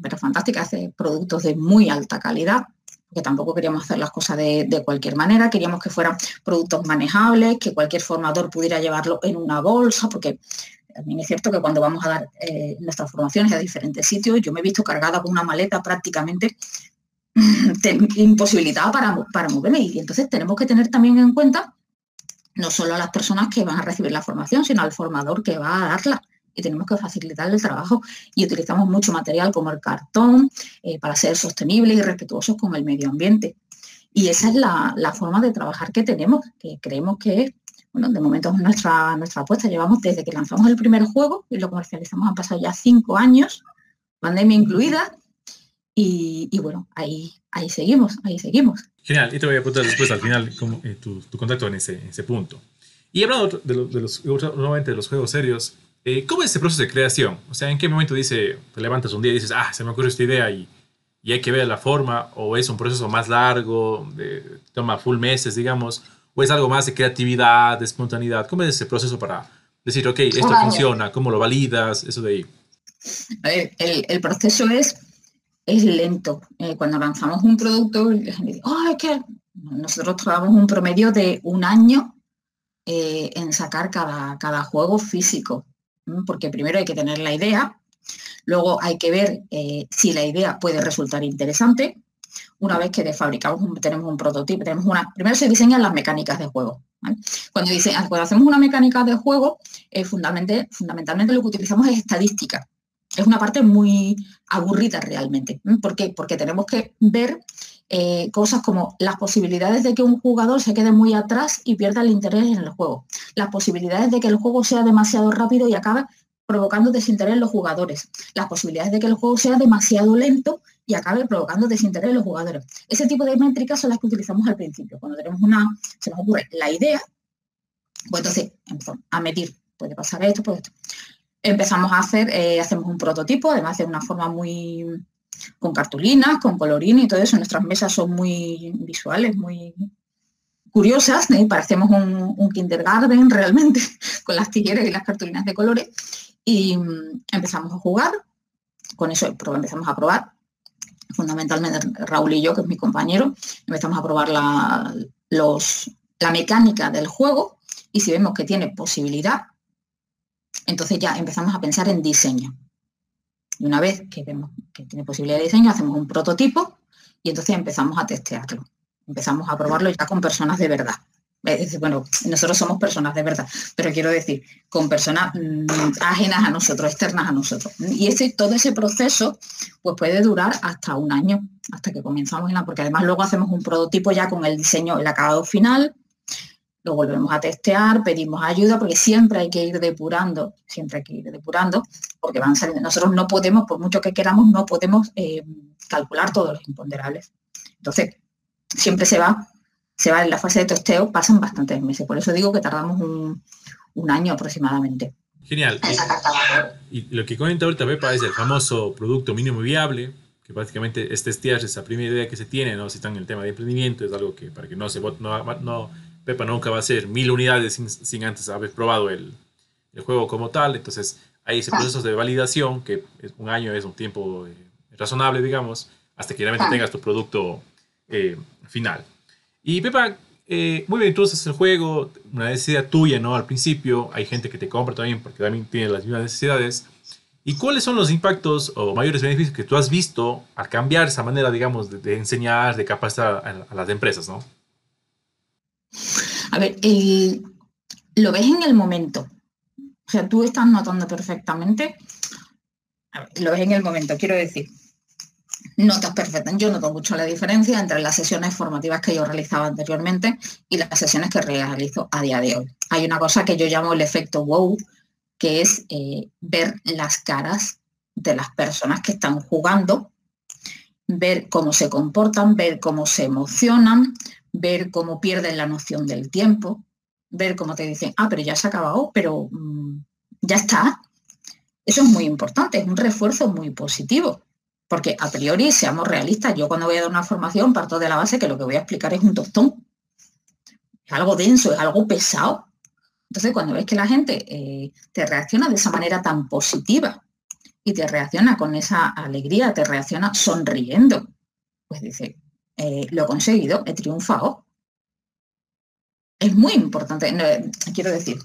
pero fantástica, hace productos de muy alta calidad, porque tampoco queríamos hacer las cosas de, cualquier manera, queríamos que fueran productos manejables, que cualquier formador pudiera llevarlo en una bolsa, porque también es cierto que cuando vamos a dar eh, nuestras formaciones a diferentes sitios, yo me he visto cargada con una maleta prácticamente imposibilitada para, para moverme. Y entonces tenemos que tener también en cuenta no solo a las personas que van a recibir la formación, sino al formador que va a darla. Y tenemos que facilitar el trabajo y utilizamos mucho material como el cartón eh, para ser sostenibles y respetuosos con el medio ambiente. Y esa es la, la, forma de trabajar que tenemos, que creemos que bueno, de momento es nuestra, nuestra apuesta. Llevamos desde que lanzamos el primer juego y lo comercializamos, han pasado ya cinco años, pandemia incluida, y, bueno, ahí, ahí seguimos, ahí seguimos. Genial, y te voy a preguntar después al final eh, tu, contacto en ese, ese punto. Y hablando de, de, los, nuevamente de los juegos serios, eh, ¿cómo es ese proceso de creación? O sea, ¿en qué momento dice, te levantas un día y dices, ah, se me ocurrió esta idea y, y hay que ver la forma? ¿O es un proceso más largo, de, toma full meses, digamos? ¿O es algo más de creatividad, de espontaneidad? ¿Cómo es ese proceso para decir, ok, esto funciona? ¿Cómo lo validas? Eso de ahí. A ver, el, el proceso es, es lento. Eh, cuando lanzamos un producto, oh, es que nosotros trabajamos un promedio de un año eh, en sacar cada, cada juego físico. Porque primero hay que tener la idea, luego hay que ver eh, si la idea puede resultar interesante, una vez que fabricamos, tenemos un prototipo, tenemos una, primero se diseñan las mecánicas de juego. Cuando, dice, cuando hacemos una mecánica de juego, fundamentalmente, fundamentalmente lo que utilizamos es estadística. Es una parte muy aburrida realmente. ¿Por qué? Porque tenemos que ver eh, cosas como las posibilidades de que un jugador se quede muy atrás y pierda el interés en el juego. Las posibilidades de que el juego sea demasiado rápido y acabe provocando desinterés en los jugadores. Las posibilidades de que el juego sea demasiado lento y acabe provocando desinterés en los jugadores. Ese tipo de métricas son las que utilizamos al principio. Cuando tenemos una, se nos ocurre la idea, pues entonces a medir, puede pasar esto, puede esto. Empezamos a hacer, eh, hacemos un prototipo, además de una forma muy con cartulinas, con colorín y todo eso. Nuestras mesas son muy visuales, muy curiosas, ¿eh? parecemos un, un, kindergarten realmente, con las tijeras y las cartulinas de colores. Y mm, empezamos a jugar, con eso empezamos a probar, fundamentalmente Raúl y yo, que es mi compañero, empezamos a probar la, los, la mecánica del juego y si vemos que tiene posibilidad, entonces ya empezamos a pensar en diseño. Y una vez que vemos que tiene posibilidad de diseño, hacemos un prototipo y entonces empezamos a testearlo. Empezamos a probarlo ya con personas de verdad bueno, nosotros somos personas de verdad, pero quiero decir, con personas mm, ajenas a nosotros, externas a nosotros. Y ese, todo ese proceso pues puede durar hasta un año, hasta que comenzamos en la, porque además luego hacemos un prototipo ya con el diseño, el acabado final, lo volvemos a testear, pedimos ayuda, porque siempre hay que ir depurando, siempre hay que ir depurando, porque van saliendo. Nosotros no podemos, por mucho que queramos, no podemos eh, calcular todos los imponderables. Entonces, siempre se va se va en la fase de testeo, pasan bastantes meses. Por eso digo que tardamos un, año aproximadamente. Genial. Y, lo que comenta ahorita Pepa es el famoso producto mínimo viable, que básicamente es testear esa primera idea que se tiene, ¿no? Si están en el tema de emprendimiento, es algo que para que no se no, no Pepa nunca va a hacer mil unidades sin, antes haber probado el, el, juego como tal. Entonces, hay ese proceso de validación, que un año es un tiempo eh, razonable, digamos, hasta que realmente tengas tu producto eh, final. Y Pepa, eh, muy bien, tú haces el juego, una necesidad tuya, ¿no? Al principio, hay gente que te compra también porque también tiene las mismas necesidades. ¿Y cuáles son los impactos o mayores beneficios que tú has visto al cambiar esa manera, digamos, de, enseñar, de capacitar a, las empresas, ¿no? A ver, lo ves en el momento. O sea, tú estás notando perfectamente, lo ves en el momento, quiero decir, notas perfectas. Yo noto mucho la diferencia entre las sesiones formativas que yo realizaba anteriormente y las sesiones que realizo a día de hoy. Hay una cosa que yo llamo el efecto wow, que es eh, ver las caras de las personas que están jugando, ver cómo se comportan, ver cómo se emocionan, ver cómo pierden la noción del tiempo, ver cómo te dicen, ah, pero ya se ha acabado, pero mm, ya está. Eso es muy importante, es un refuerzo muy positivo. Porque a priori, seamos realistas, yo cuando voy a dar una formación parto de la base que lo que voy a explicar es un tostón. Es algo denso, es algo pesado. Entonces, cuando ves que la gente eh, te reacciona de esa manera tan positiva y te reacciona con esa alegría, te reacciona sonriendo, pues dice, eh, lo he conseguido, he triunfado. Es muy importante, quiero decir,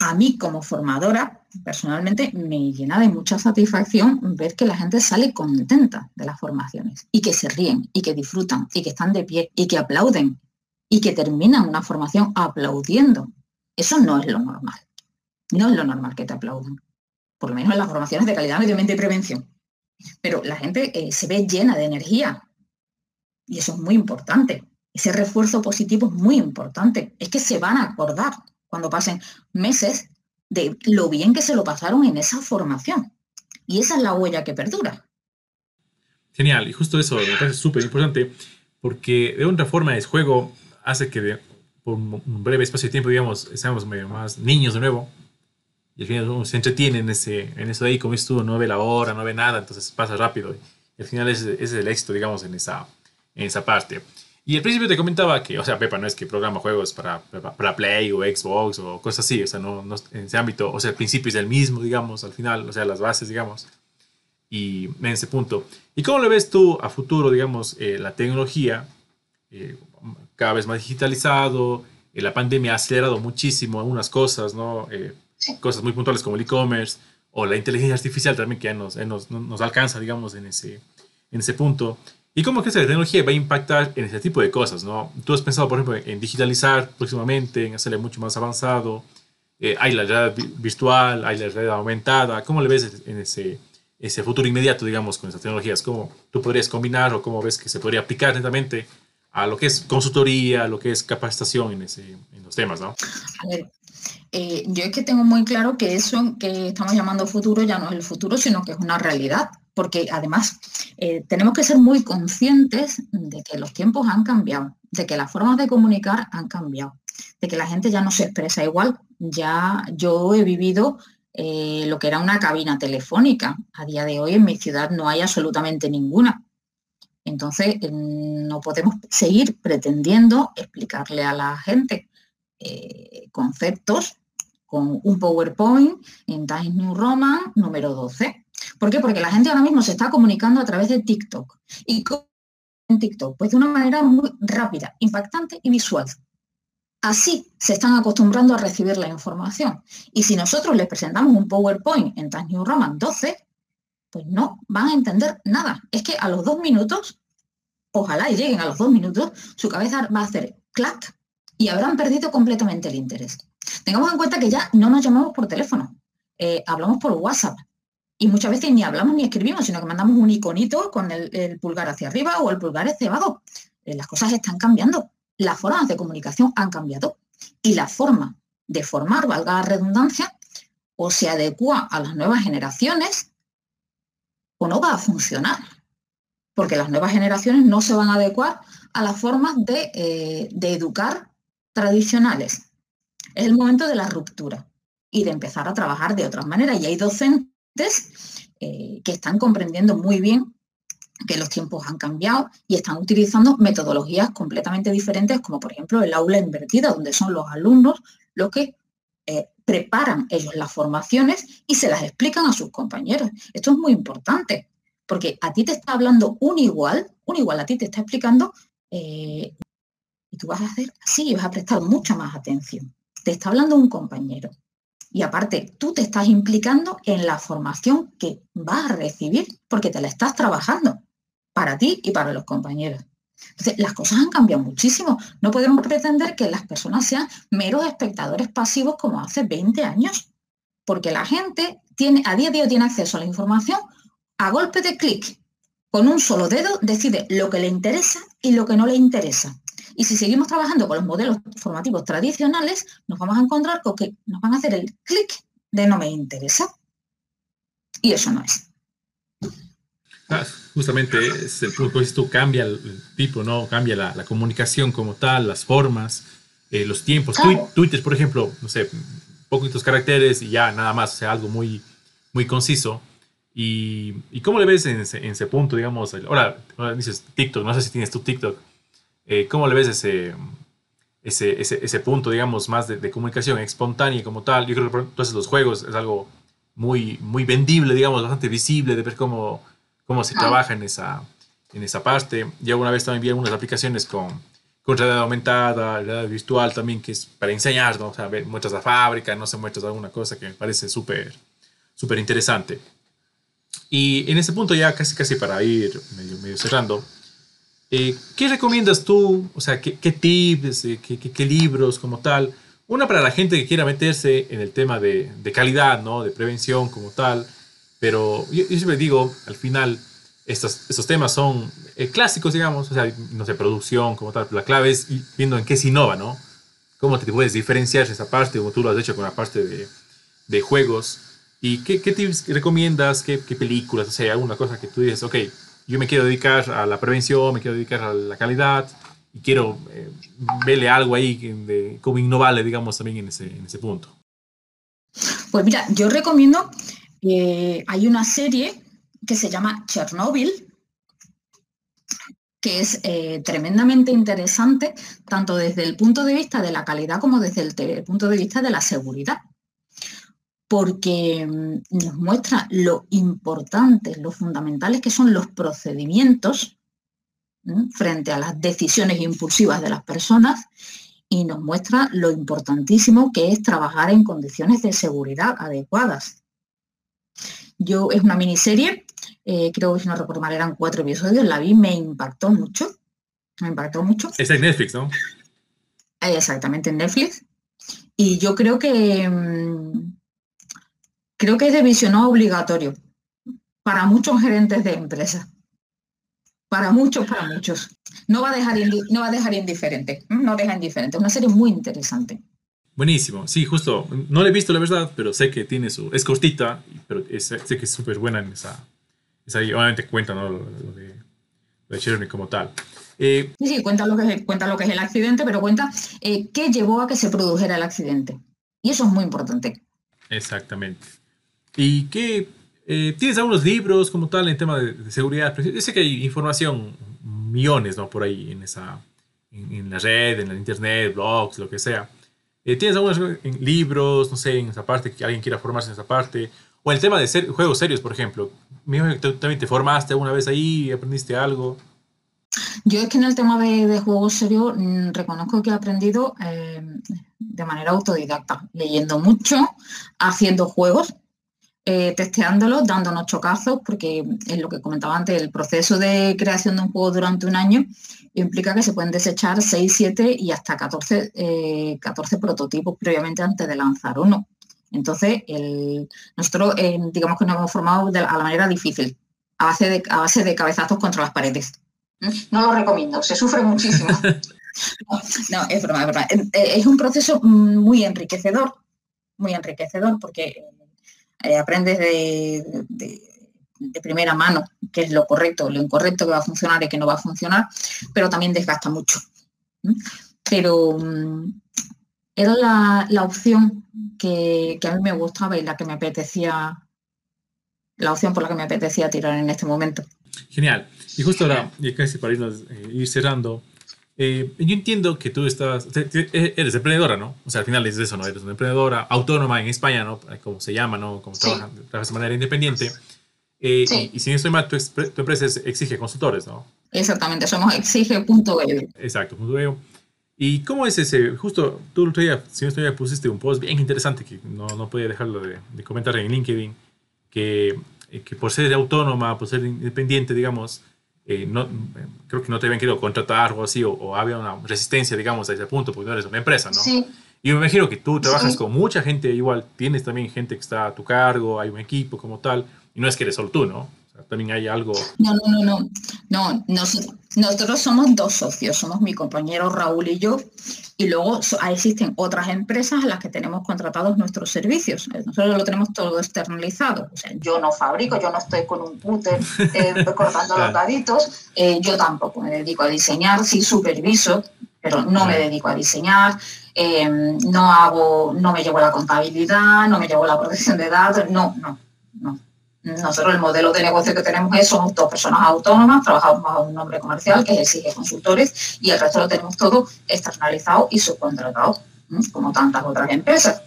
a mí como formadora, personalmente, me llena de mucha satisfacción ver que la gente sale contenta de las formaciones y que se ríen y que disfrutan y que están de pie y que aplauden y que terminan una formación aplaudiendo. Eso no es lo normal. No es lo normal que te aplaudan. Por lo menos en las formaciones de calidad, medio ambiente y prevención. Pero la gente eh, se ve llena de energía. Y eso es muy importante. Ese refuerzo positivo es muy importante. Es que se van a acordar cuando pasen meses de lo bien que se lo pasaron en esa formación. Y esa es la huella que perdura. Genial, y justo eso me parece súper importante, porque de otra forma el juego hace que por un breve espacio de tiempo, digamos, seamos más niños de nuevo, y al final uno se entretiene en, ese, en eso de ahí, como estuvo, no ve la hora, no ve nada, entonces pasa rápido, y al final ese, es el éxito, digamos, en esa, en esa parte. Y al principio te comentaba que, o sea, Pepa no es que programa juegos para, para Play o Xbox o cosas así, o sea, no, no, en ese ámbito, o sea, el principio es el mismo, digamos, al final, o sea, las bases, digamos, y en ese punto. ¿Y cómo le ves tú a futuro, digamos, eh, la tecnología, eh, cada vez más digitalizado, eh, la pandemia ha acelerado muchísimo algunas cosas, ¿no? cosas muy puntuales como el e-commerce o la inteligencia artificial también que ya nos, nos, nos alcanza, digamos, en ese, en ese punto. ¿Y cómo que esta tecnología va a impactar en ese tipo de cosas? ¿no? Tú has pensado, por ejemplo, en digitalizar próximamente, en hacerle mucho más avanzado. Eh, hay la realidad virtual, hay la realidad aumentada. ¿Cómo le ves en ese, ese futuro inmediato, digamos, con estas tecnologías? ¿Cómo tú podrías combinar o cómo ves que se podría aplicar netamente a lo que es consultoría, a lo que es capacitación en, ese, en los temas? ¿no? A ver, eh, yo es que tengo muy claro que eso que estamos llamando futuro ya no es el futuro, sino que es una realidad porque además eh, tenemos que ser muy conscientes de que los tiempos han cambiado, de que las formas de comunicar han cambiado, de que la gente ya no se expresa igual. Ya yo he vivido eh, lo que era una cabina telefónica. A día de hoy en mi ciudad no hay absolutamente ninguna. Entonces mm, no podemos seguir pretendiendo explicarle a la gente eh, conceptos con un PowerPoint en Times New Roman número 12 ¿Por qué? Porque la gente ahora mismo se está comunicando a través de TikTok. ¿Y en TikTok? Pues de una manera muy rápida, impactante y visual. Así se están acostumbrando a recibir la información. Y si nosotros les presentamos un PowerPoint en Times New Roman 12, pues no van a entender nada. Es que a los dos minutos, ojalá y lleguen a los dos minutos, su cabeza va a hacer clac y habrán perdido completamente el interés. Tengamos en cuenta que ya no nos llamamos por teléfono, eh, hablamos por WhatsApp. Y muchas veces ni hablamos ni escribimos, sino que mandamos un iconito con el, pulgar hacia arriba o el pulgar cebado. Eh, las cosas están cambiando. Las formas de comunicación han cambiado. Y la forma de formar, valga la redundancia, o se adecua a las nuevas generaciones o no va a funcionar. Porque las nuevas generaciones no se van a adecuar a las formas de, eh, de educar tradicionales. Es el momento de la ruptura y de empezar a trabajar de otra manera. Y hay docentes eh, que están comprendiendo muy bien que los tiempos han cambiado y están utilizando metodologías completamente diferentes, como por ejemplo el aula invertida, donde son los alumnos los que eh, preparan ellos las formaciones y se las explican a sus compañeros. Esto es muy importante, porque a ti te está hablando un igual, un igual a ti te está explicando eh, y tú vas a hacer así y vas a prestar mucha más atención. Te está hablando un compañero. Y aparte, tú te estás implicando en la formación que vas a recibir porque te la estás trabajando para ti y para los compañeros. Entonces, las cosas han cambiado muchísimo. No podemos pretender que las personas sean meros espectadores pasivos como hace 20 años, porque la gente tiene, a día de hoy tiene acceso a la información a golpe de clic. Con un solo dedo decide lo que le interesa y lo que no le interesa. Y si seguimos trabajando con los modelos formativos tradicionales, nos vamos a encontrar con que nos van a hacer el clic de no me interesa. Y eso no es. Ah, justamente es el punto, esto cambia el tipo, ¿no? Cambia la, comunicación como tal, las formas, eh, los tiempos. Twitter, por ejemplo, no sé, poquitos caracteres y ya nada más, o sea, algo muy, muy conciso. Y, y cómo le ves en ese, punto, digamos? Ahora, ahora, dices TikTok, no sé si tienes tu TikTok. Eh, ¿Cómo le ves ese, ese, ese, punto, digamos, más de, comunicación espontánea como tal? Yo creo que entonces los juegos es algo muy, muy vendible, digamos, bastante visible de ver cómo, cómo se trabaja en esa, en esa parte. Yo alguna vez también vi algunas aplicaciones con, con realidad aumentada, realidad virtual también, que es para enseñar, ¿no? O sea, muestras la fábrica, no se muestras alguna cosa que me parece súper, súper interesante. Y en ese punto ya casi, casi para ir medio, medio cerrando, eh, ¿qué recomiendas tú? O sea, ¿qué, tips, eh, qué, qué, libros como tal? Una para la gente que quiera meterse en el tema de, de calidad, ¿no? De prevención como tal. Pero yo, yo siempre digo, al final, estos, estos temas son eh, clásicos, digamos, o sea, no sé, producción como tal, la clave es viendo en qué se innova, ¿no? Cómo te puedes diferenciar esa parte, como tú lo has hecho con la parte de, de juegos. ¿Y qué, qué, tips recomiendas? ¿Qué, ¿Qué, películas? O sea, alguna cosa que tú dices, ok, yo me quiero dedicar a la prevención, me quiero dedicar a la calidad y quiero eh, verle algo ahí de, como innovarle, digamos, también en ese, en ese punto. Pues mira, yo recomiendo, que hay una serie que se llama Chernobyl, que es eh, tremendamente interesante tanto desde el punto de vista de la calidad como desde el, punto de vista de la seguridad, porque mm, nos muestra lo importantes, lo fundamentales que son los procedimientos frente a las decisiones impulsivas de las personas y nos muestra lo importantísimo que es trabajar en condiciones de seguridad adecuadas. Yo es una miniserie eh, creo que si no recuerdo mal eran cuatro episodios, la vi, me impactó mucho, me impactó mucho. Es en Netflix, ¿no? Eh, exactamente, en Netflix. Y yo creo que mm, creo que es de visionado obligatorio para muchos gerentes de empresas. Para muchos, para muchos. No va a dejar, no va a dejar indiferente. No deja indiferente. Una serie muy interesante. Buenísimo, sí, justo. No la he visto la verdad, pero sé que tiene su. Es cortita, pero sé que es súper buena en esa, es ahí, obviamente cuenta ¿no? lo, de, lo como tal. Eh, sí, sí, cuenta lo, que es, cuenta lo que es el accidente, pero cuenta eh, qué llevó a que se produjera el accidente. Y eso es muy importante. Exactamente. ¿Y qué? Eh, ¿Tienes algunos libros como tal en tema de, seguridad? Yo sé que hay información, millones, ¿no? Por ahí en, esa, en, la red, en la internet, blogs, lo que sea. ¿Tienes algunos libros, no sé, en esa parte, que alguien quiera formarse en esa parte? O el tema de ser, juegos serios, por ejemplo. ¿Tú también te formaste alguna vez ahí? ¿Aprendiste algo? Yo es que en el tema de, juegos serios mm, reconozco que he aprendido eh, de manera autodidacta, leyendo mucho, haciendo juegos, eh, testeándolos, dándonos chocazos, porque es lo que comentaba antes, el proceso de creación de un juego durante un año implica que se pueden desechar 6, 7 y hasta 14, 14 eh, prototipos previamente antes de lanzar uno. Entonces, nosotros eh, digamos que nos hemos formado de, a la manera difícil, a base, de, a base de cabezazos contra las paredes. ¿Mm? No lo recomiendo, se sufre muchísimo. no, es broma, es broma. Eh, es un proceso muy enriquecedor, muy enriquecedor porque eh, aprendes de, primera mano qué es lo correcto, lo incorrecto que va a funcionar y que no va a funcionar, pero también desgasta mucho. Pero mm, era la, opción que, a mí me gustaba y la que me apetecía, la opción por la que me apetecía tirar en este momento. Genial. Y justo ahora, y casi para eh, ir cerrando, eh, yo entiendo que tú estás, eres emprendedora, ¿no? O sea, al final es eso, ¿no? Eres una emprendedora autónoma en España, ¿no? Como se llama, ¿no? Como trabajas, de manera independiente. Eh, y, si no estoy mal, tu, empresa exige consultores, ¿no? Exactamente, somos exige.eu. Exacto, punto ¿Y cómo es ese? Justo tú el otro día, si no estoy pusiste un post bien interesante que no, no podía dejarlo de, comentar en LinkedIn, que, eh, que, por ser autónoma, por ser independiente, digamos, eh, no, creo que no te habían querido contratar o así, o, había una resistencia, digamos, a ese punto, porque no eres una empresa, ¿no? Sí. Y me imagino que tú trabajas con mucha gente, igual tienes también gente que está a tu cargo, hay un equipo como tal, y no es que eres solo tú, ¿no? También hay algo... No, no, no, no. no nosotros, nosotros somos dos socios, somos mi compañero Raúl y yo, y luego existen otras empresas a las que tenemos contratados nuestros servicios. Nosotros lo tenemos todo externalizado. O sea, yo no fabrico, yo no estoy con un cúter eh, cortando los daditos, eh, yo tampoco me dedico a diseñar, sí superviso, pero no me dedico a diseñar, eh, no hago, no me llevo la contabilidad, no me llevo la protección de datos, no, no, no. Nosotros el modelo de negocio que tenemos es, somos dos personas autónomas, trabajamos bajo un nombre comercial que es Exige Consultores y el resto lo tenemos todo externalizado y subcontratado, como tantas otras empresas.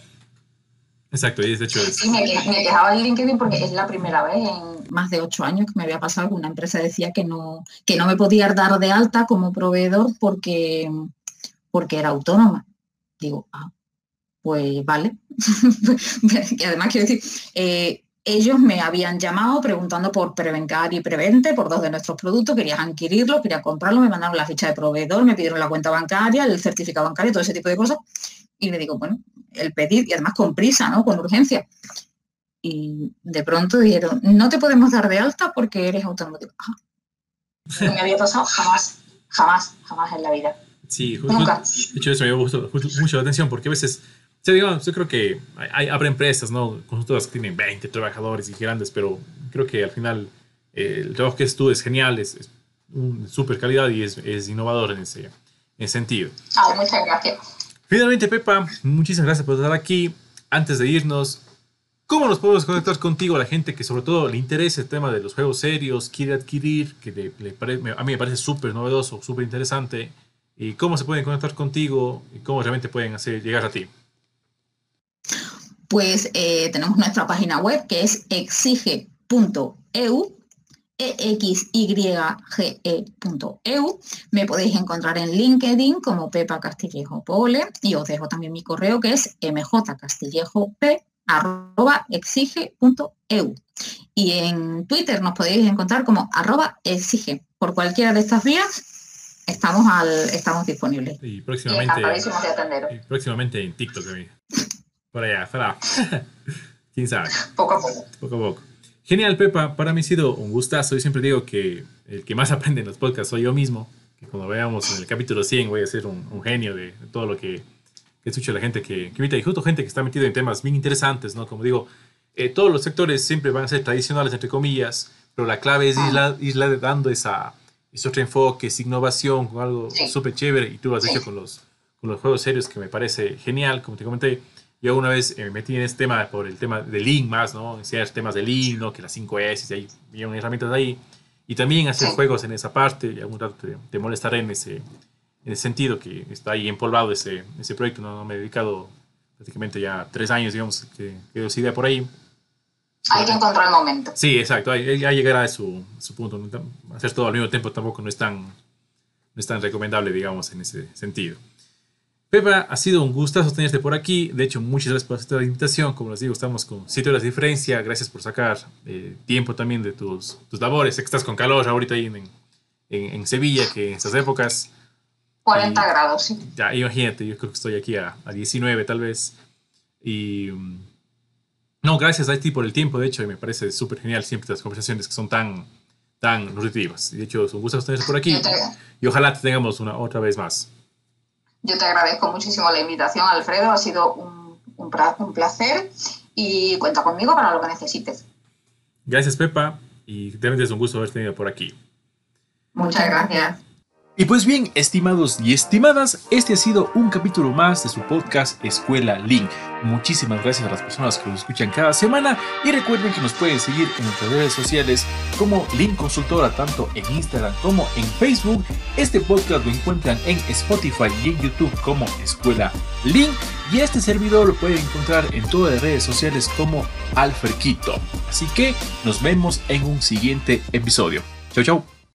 Exacto, y de hecho es... Sí, me, me, quejaba en LinkedIn porque es la primera vez en más de ocho años que me había pasado que una empresa decía que no, que no me podía dar de alta como proveedor porque, porque era autónoma. Digo, ah, pues vale. y además quiero decir, eh, ellos me habían llamado preguntando por Prevencar y Prevente, por dos de nuestros productos, querían adquirirlo, querían comprarlo, me mandaron la ficha de proveedor, me pidieron la cuenta bancaria, el certificado bancario, todo ese tipo de cosas. Y le digo, bueno, el pedir, y además con prisa, ¿no? Con urgencia. Y de pronto dijeron, no te podemos dar de alta porque eres autónomo. No me había pasado jamás, jamás, jamás en la vida. Sí, Nunca. De hecho, eso me mucho la atención porque a veces Sí, digamos, yo creo que hay, habrá empresas, ¿no? Consultoras que tienen 20 trabajadores y grandes, pero creo que al final eh, el trabajo que es tú es genial, es, es súper calidad y es, es, innovador en ese, en ese sentido. Ah, muchas gracias. Finalmente, Pepa, muchísimas gracias por estar aquí. Antes de irnos, ¿cómo nos podemos conectar contigo a la gente que sobre todo le interesa el tema de los juegos serios, quiere adquirir, que le, le a mí me parece súper novedoso, súper interesante? ¿Y cómo se pueden conectar contigo y cómo realmente pueden hacer llegar a ti? Pues eh, tenemos nuestra página web que es exige.eu exyge.eu. Me podéis encontrar en LinkedIn como Pepa Castillejo Pole y os dejo también mi correo que es mjcastillejop.exige.eu. Y en Twitter nos podéis encontrar como arroba exige. Por cualquiera de estas vías estamos, al, estamos disponibles. Y próximamente, y próximamente en TikTok también. Por allá, para. ¿Quién sabe? Poco a poco. Poco a poco. Genial, Pepa. Para mí ha sido un gustazo. Yo siempre digo que el que más aprende en los podcasts soy yo mismo. Que cuando veamos en el capítulo 100 voy a ser un, genio de, todo lo que, que escucha la gente que, que invita. Y justo gente que está metida en temas bien interesantes, ¿no? Como digo, eh, todos los sectores siempre van a ser tradicionales, entre comillas, pero la clave es irla, dando esa, ese otro enfoque, esa innovación con algo súper chévere. Y tú lo has hecho con los, con los juegos serios que me parece genial, como te comenté. Yo una vez me metí en este tema por el tema de Lean más, ¿no? Hacías temas de Lean, ¿no? Que las 5S, y ahí vienen herramientas ahí. Y también hacer juegos en esa parte, y algún rato te, molestaré en ese, en ese sentido, que está ahí empolvado ese, ese proyecto, ¿no? Me he dedicado prácticamente ya tres años, digamos, que quedó esa idea por ahí. Hay que encontrar el momento. Sí, exacto, ahí, llegará a su, su punto. Hacer todo al mismo tiempo tampoco no es tan, no es tan recomendable, digamos, en ese sentido. Pepa, ha sido un gustazo tenerte por aquí. De hecho, muchas gracias por la invitación. Como les digo, estamos con 7 horas de diferencia. Gracias por sacar eh, tiempo también de tus, tus labores. Sé que estás con calor ahorita ahí en, en, Sevilla, que en estas épocas. 40 grados, sí. Ya, imagínate, yo creo que estoy aquí a, a 19 tal vez. Y. Mm, no, gracias a ti por el tiempo, de hecho, y me parece súper genial siempre las conversaciones que son tan, tan nutritivas. De hecho, es un gusto tenerte por aquí. Y ojalá te tengamos una otra vez más. Yo te agradezco muchísimo la invitación, Alfredo. Ha sido un, un, placer y cuenta conmigo para lo que necesites. Gracias, Pepa. Y realmente es un gusto haberte tenido por aquí. Muchas gracias. Y pues bien, estimados y estimadas, este ha sido un capítulo más de su podcast Escuela Link. Muchísimas gracias a las personas que lo escuchan cada semana y recuerden que nos pueden seguir en nuestras redes sociales como Link Consultora, tanto en Instagram como en Facebook. Este podcast lo encuentran en Spotify y en YouTube como Escuela Link y este servidor lo pueden encontrar en todas las redes sociales como Alferquito. Así que nos vemos en un siguiente episodio. Chau chau.